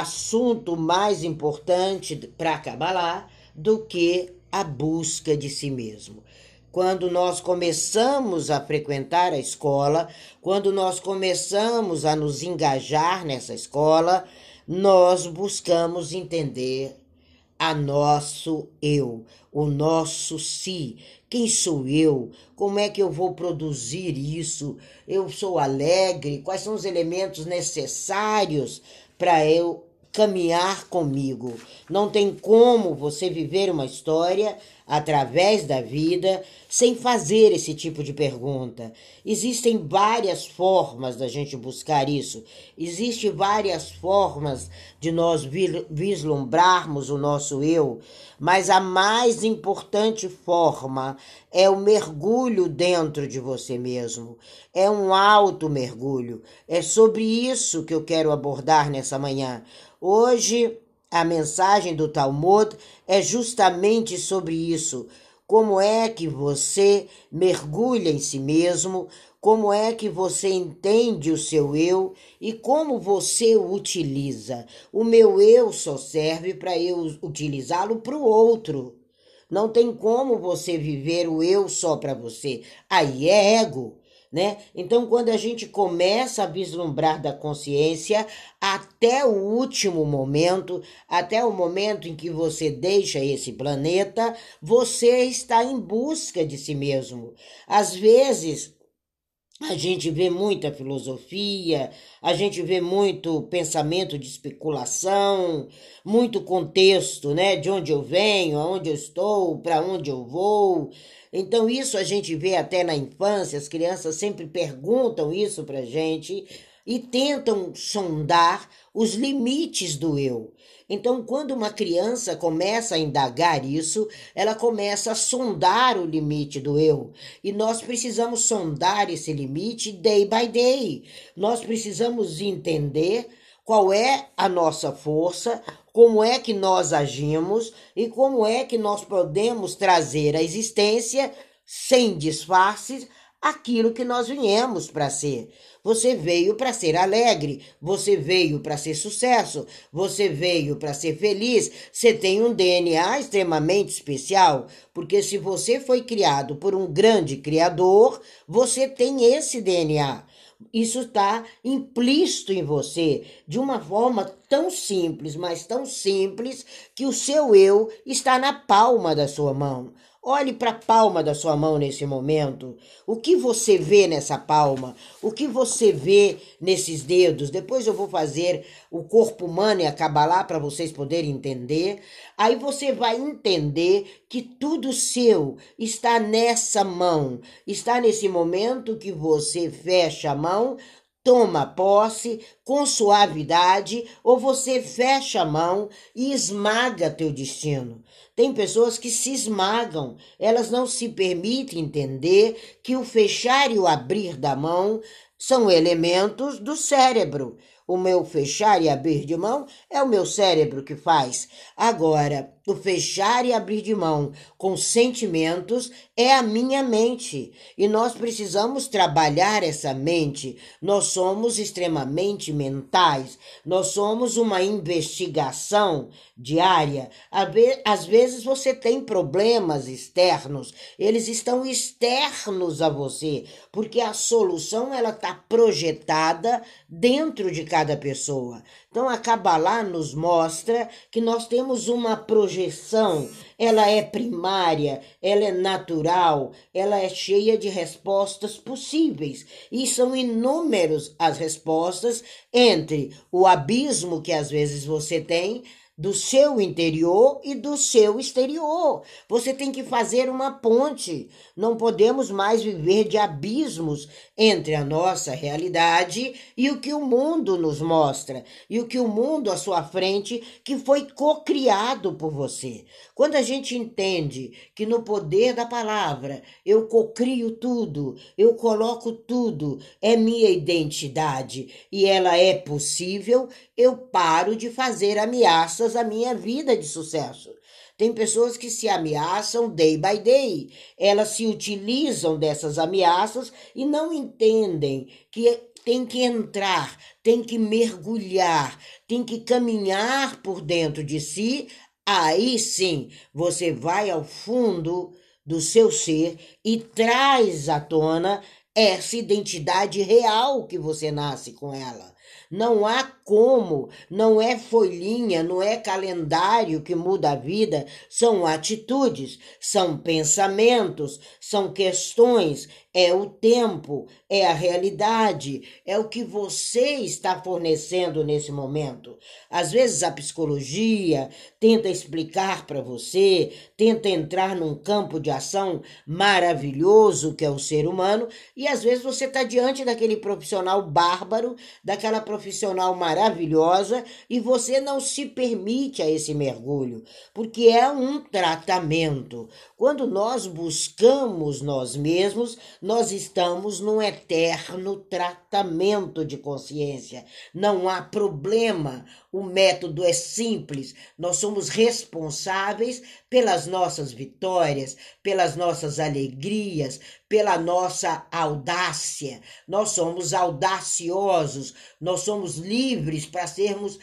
assunto mais importante para Kabbalah do que a busca de si mesmo. Quando nós começamos a frequentar a escola, quando nós começamos a nos engajar nessa escola, nós buscamos entender a nosso eu, o nosso si. Quem sou eu? Como é que eu vou produzir isso? Eu sou alegre? Quais são os elementos necessários para eu caminhar comigo. Não tem como você viver uma história através da vida sem fazer esse tipo de pergunta. Existem várias formas da gente buscar isso. Existem várias formas de nós vislumbrarmos o nosso eu, mas a mais importante forma é o mergulho dentro de você mesmo. É um alto mergulho. É sobre isso que eu quero abordar nessa manhã. Hoje a mensagem do Talmud é justamente sobre isso. Como é que você mergulha em si mesmo, como é que você entende o seu eu e como você o utiliza. O meu eu só serve para eu utilizá-lo para o outro. Não tem como você viver o eu só para você. Aí é ego né? Então, quando a gente começa a vislumbrar da consciência até o último momento, até o momento em que você deixa esse planeta, você está em busca de si mesmo. Às vezes, a gente vê muita filosofia, a gente vê muito pensamento de especulação, muito contexto, né? De onde eu venho, aonde eu estou, para onde eu vou. Então, isso a gente vê até na infância, as crianças sempre perguntam isso para gente e tentam sondar os limites do eu. Então, quando uma criança começa a indagar isso, ela começa a sondar o limite do eu. E nós precisamos sondar esse limite day by day. Nós precisamos entender qual é a nossa força, como é que nós agimos e como é que nós podemos trazer à existência, sem disfarces, aquilo que nós viemos para ser. Você veio para ser alegre, você veio para ser sucesso, você veio para ser feliz. Você tem um DNA extremamente especial, porque se você foi criado por um grande criador, você tem esse DNA. Isso está implícito em você de uma forma tão simples, mas tão simples, que o seu eu está na palma da sua mão. Olhe para a palma da sua mão nesse momento. O que você vê nessa palma? O que você vê nesses dedos? Depois eu vou fazer o corpo humano e acabar lá para vocês poderem entender. Aí você vai entender que tudo seu está nessa mão. Está nesse momento que você fecha a mão, toma posse com suavidade ou você fecha a mão e esmaga teu destino. Tem pessoas que se esmagam, elas não se permitem entender que o fechar e o abrir da mão são elementos do cérebro. O meu fechar e abrir de mão é o meu cérebro que faz. Agora, o fechar e abrir de mão com sentimentos é a minha mente. E nós precisamos trabalhar essa mente. Nós somos extremamente mentais. Nós somos uma investigação diária. Às vezes você tem problemas externos. Eles estão externos a você, porque a solução ela está projetada dentro de cada pessoa. Então a Kabbalah nos mostra que nós temos uma projeção, ela é primária, ela é natural, ela é cheia de respostas possíveis. E são inúmeras as respostas entre o abismo que às vezes você tem do seu interior e do seu exterior. Você tem que fazer uma ponte. Não podemos mais viver de abismos entre a nossa realidade e o que o mundo nos mostra, e o que o mundo à sua frente, que foi cocriado por você. Quando a gente entende que no poder da palavra eu cocrio tudo, eu coloco tudo, é minha identidade e ela é possível, eu paro de fazer ameaças à minha vida de sucesso. Tem pessoas que se ameaçam day by day. Elas se utilizam dessas ameaças e não entendem que tem que entrar, tem que mergulhar, tem que caminhar por dentro de si, aí sim você vai ao fundo do seu ser e traz à tona essa identidade real que você nasce com ela. Não há como, não é folhinha, não é calendário que muda a vida, são atitudes, são pensamentos, são questões, é o tempo, é a realidade, é o que você está fornecendo nesse momento. Às vezes a psicologia tenta explicar para você, tenta entrar num campo de ação maravilhoso que é o ser humano, e às vezes você está diante daquele profissional bárbaro, daquela profissional maravilhosa, e você não se permite a esse mergulho, porque é um tratamento. Quando nós buscamos nós mesmos, nós estamos num eterno tratamento de consciência. Não há problema, o método é simples. Nós somos responsáveis pelas nossas vitórias, pelas nossas alegrias, pela nossa audácia. Nós somos audaciosos, nós somos livres para sermos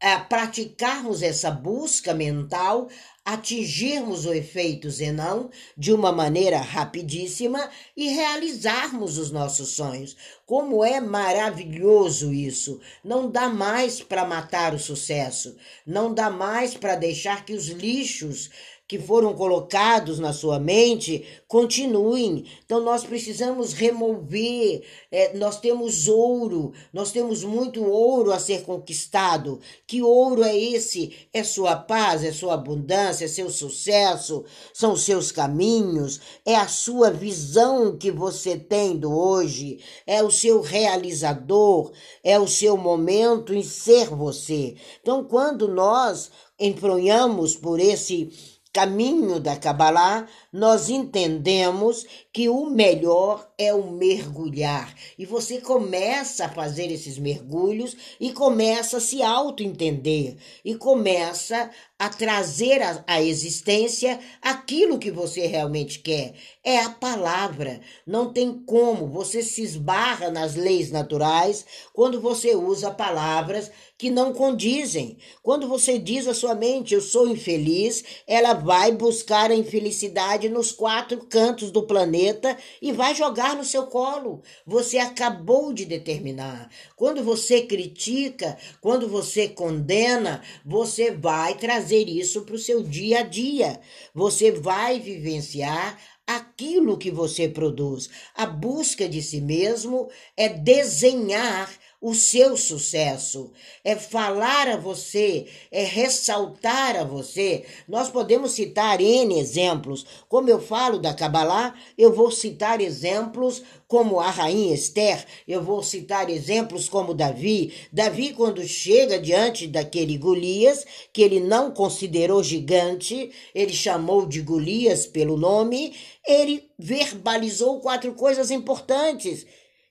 a praticarmos essa busca mental, atingirmos o efeito Zenão de uma maneira rapidíssima e realizarmos os nossos sonhos. Como é maravilhoso isso! Não dá mais para matar o sucesso, não dá mais para deixar que os lixos que foram colocados na sua mente continuem. Então nós precisamos remover. É, nós temos ouro, nós temos muito ouro a ser conquistado. Que ouro é esse? É sua paz, é sua abundância, é seu sucesso, são seus caminhos, é a sua visão que você tem do hoje, é o seu realizador, é o seu momento em ser você. Então quando nós enfronhamos por esse caminho da Kabbalah, nós entendemos que o melhor é o mergulhar. E você começa a fazer esses mergulhos e começa a se auto-entender e começa a trazer à existência aquilo que você realmente quer. É a palavra. Não tem como. Você se esbarra nas leis naturais quando você usa palavras que não condizem. Quando você diz à sua mente, eu sou infeliz, ela vai buscar a infelicidade nos quatro cantos do planeta e vai jogar no seu colo. Você acabou de determinar. Quando você critica, quando você condena, você vai trazer isso para o seu dia a dia. Você vai vivenciar aquilo que você produz. A busca de si mesmo é desenhar o seu sucesso, é falar a você, é ressaltar a você. Nós podemos citar N exemplos. Como eu falo da Kabbalah, eu vou citar exemplos como a rainha Esther, eu vou citar exemplos como Davi. Davi, quando chega diante daquele Golias, que ele não considerou gigante, ele chamou de Golias pelo nome, ele verbalizou quatro coisas importantes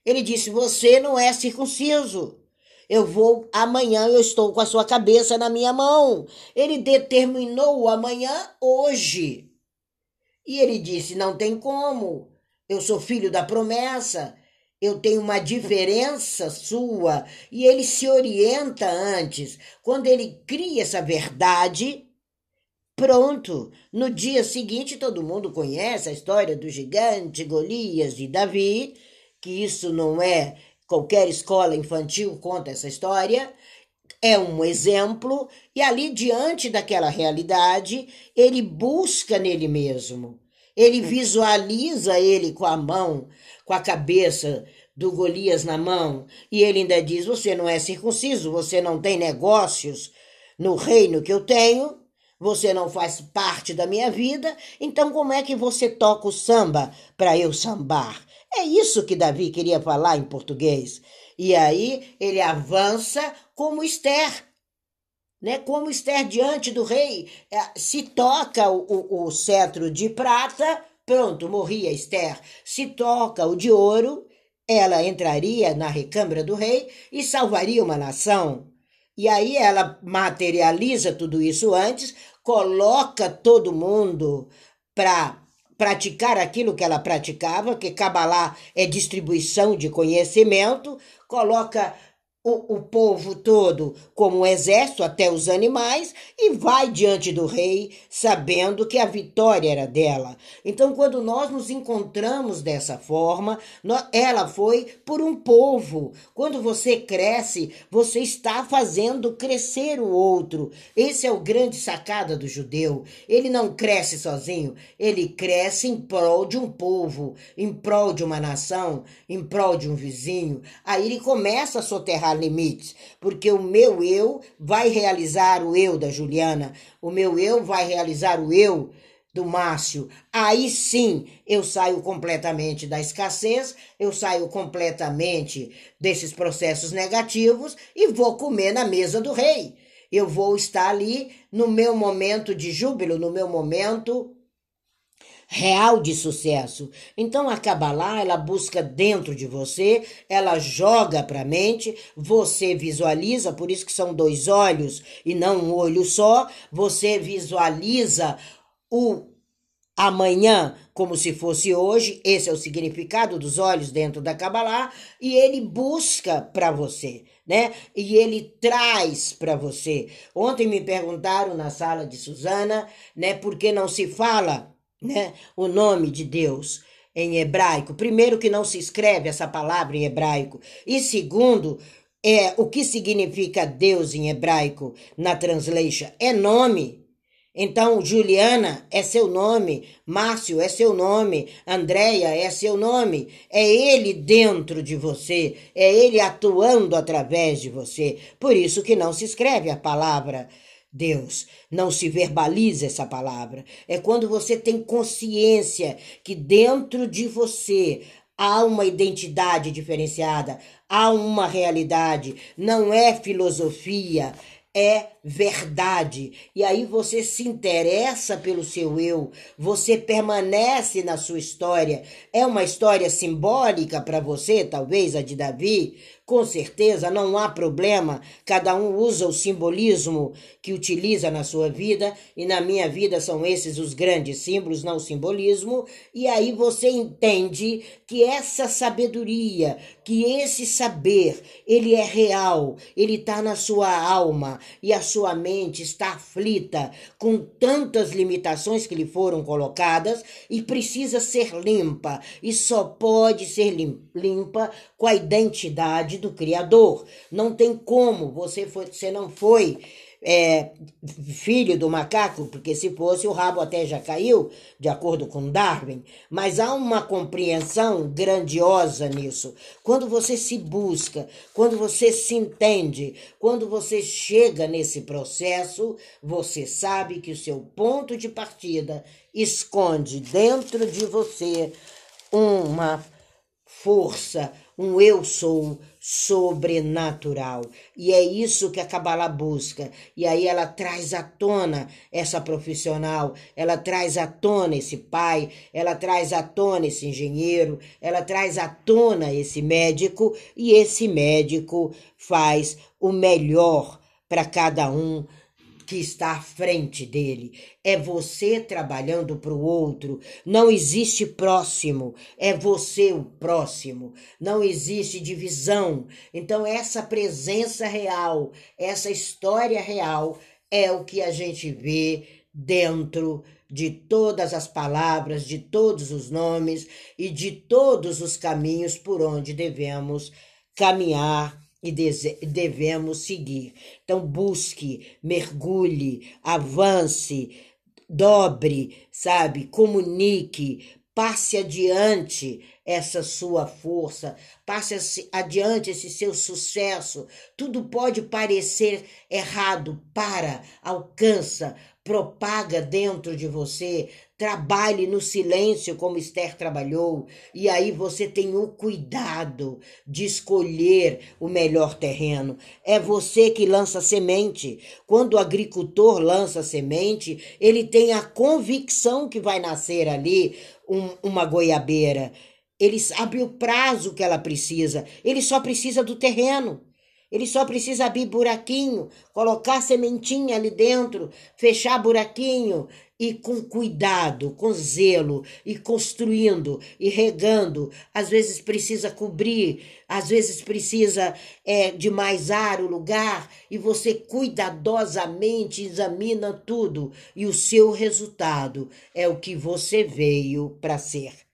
ele disse: Você não é circunciso. Eu vou, amanhã eu estou com a sua cabeça na minha mão. Ele determinou o amanhã hoje. E ele disse: Não tem como. Eu sou filho da promessa. Eu tenho uma diferença sua. E ele se orienta antes. Quando ele cria essa verdade, pronto. No dia seguinte, todo mundo conhece a história do gigante Golias de Davi que isso não é qualquer escola infantil conta essa história, é um exemplo, e ali diante daquela realidade, ele busca nele mesmo. Ele visualiza ele com a mão, com a cabeça do Golias na mão, e ele ainda diz: Você não é circunciso, você não tem negócios no reino que eu tenho, você não faz parte da minha vida, então como é que você toca o samba para eu sambar? É isso que Davi queria falar em português. E aí ele avança como Esther, né? Como Esther diante do rei, é, se toca o, o, o cetro de prata, pronto, morria Esther. Se toca o de ouro, ela entraria na recâmara do rei e salvaria uma nação. E aí ela materializa tudo isso antes, coloca todo mundo para praticar aquilo que ela praticava, que Kabbalah é distribuição de conhecimento, coloca o, o povo todo como um exército, até os animais, e vai diante do rei, sabendo que a vitória era dela. Então, quando nós nos encontramos dessa forma, ela foi por um povo. Quando você cresce, você está fazendo crescer o outro. Esse é o grande sacada do judeu. Ele não cresce sozinho, ele cresce em prol de um povo, em prol de uma nação, em prol de um vizinho. Aí ele começa a soterrar limites, porque o meu eu vai realizar o eu da Juliana, o meu eu vai realizar o eu do Márcio. Aí sim eu saio completamente da escassez, eu saio completamente desses processos negativos e vou comer na mesa do rei. Eu vou estar ali no meu momento de júbilo, no meu momento real de sucesso. Então a Kabbalah, ela busca dentro de você, ela joga para a mente, você visualiza, por isso que são dois olhos e não um olho só, você visualiza o amanhã como se fosse hoje, esse é o significado dos olhos dentro da Kabbalah, e ele busca para você, né? E ele traz para você. Ontem me perguntaram na sala de Suzana, né, por que não se fala né, o nome de Deus em hebraico. Primeiro, que não se escreve essa palavra em hebraico. E segundo, é o que significa Deus em hebraico na translation? É nome. Então, Juliana é seu nome, Márcio é seu nome, Andréia é seu nome. É ele dentro de você, é ele atuando através de você. Por isso que não se escreve a palavra Deus. Não se verbaliza essa palavra. É quando você tem consciência que dentro de você há uma identidade diferenciada, há uma realidade, não é filosofia, é verdade. E aí você se interessa pelo seu eu, você permanece na sua história. É uma história simbólica para você, talvez a de Davi, com certeza não há problema, cada um usa o simbolismo que utiliza na sua vida, e na minha vida são esses os grandes símbolos, não o simbolismo, e aí você entende que essa sabedoria, que esse saber, ele é real, ele está na sua alma, e a sua mente está aflita com tantas limitações que lhe foram colocadas e precisa ser limpa, e só pode ser limpa com a identidade do Criador. Não tem como, você, foi, você não foi é, filho do macaco, porque se fosse o rabo até já caiu, de acordo com Darwin. Mas há uma compreensão grandiosa nisso. Quando você se busca, quando você se entende, quando você chega nesse processo, você sabe que o seu ponto de partida esconde dentro de você uma força, um eu sou sobrenatural. E é isso que a Kabbalah busca. E aí ela traz à tona essa profissional, ela traz à tona esse pai, ela traz à tona esse engenheiro, ela traz à tona esse médico, e esse médico faz o melhor para cada um que está à frente dele. É você trabalhando para o outro. Não existe próximo, é você o próximo. Não existe divisão. Então, essa presença real, essa história real, é o que a gente vê dentro de todas as palavras, de todos os nomes e de todos os caminhos por onde devemos caminhar e devemos seguir. Então, busque, mergulhe, avance, dobre, sabe? Comunique, passe adiante essa sua força, passe adiante esse seu sucesso. Tudo pode parecer errado, para, alcança, propaga dentro de você, trabalhe no silêncio como Esther trabalhou, e aí você tem o cuidado de escolher o melhor terreno. É você que lança semente. Quando o agricultor lança semente, ele tem a convicção que vai nascer ali um, uma goiabeira. Ele sabe o prazo que ela precisa, ele só precisa do terreno. Ele só precisa abrir buraquinho, colocar sementinha ali dentro, fechar buraquinho e com cuidado, com zelo, e construindo e regando. Às vezes precisa cobrir, às vezes precisa é, de mais ar o lugar, e você cuidadosamente examina tudo, e o seu resultado é o que você veio para ser.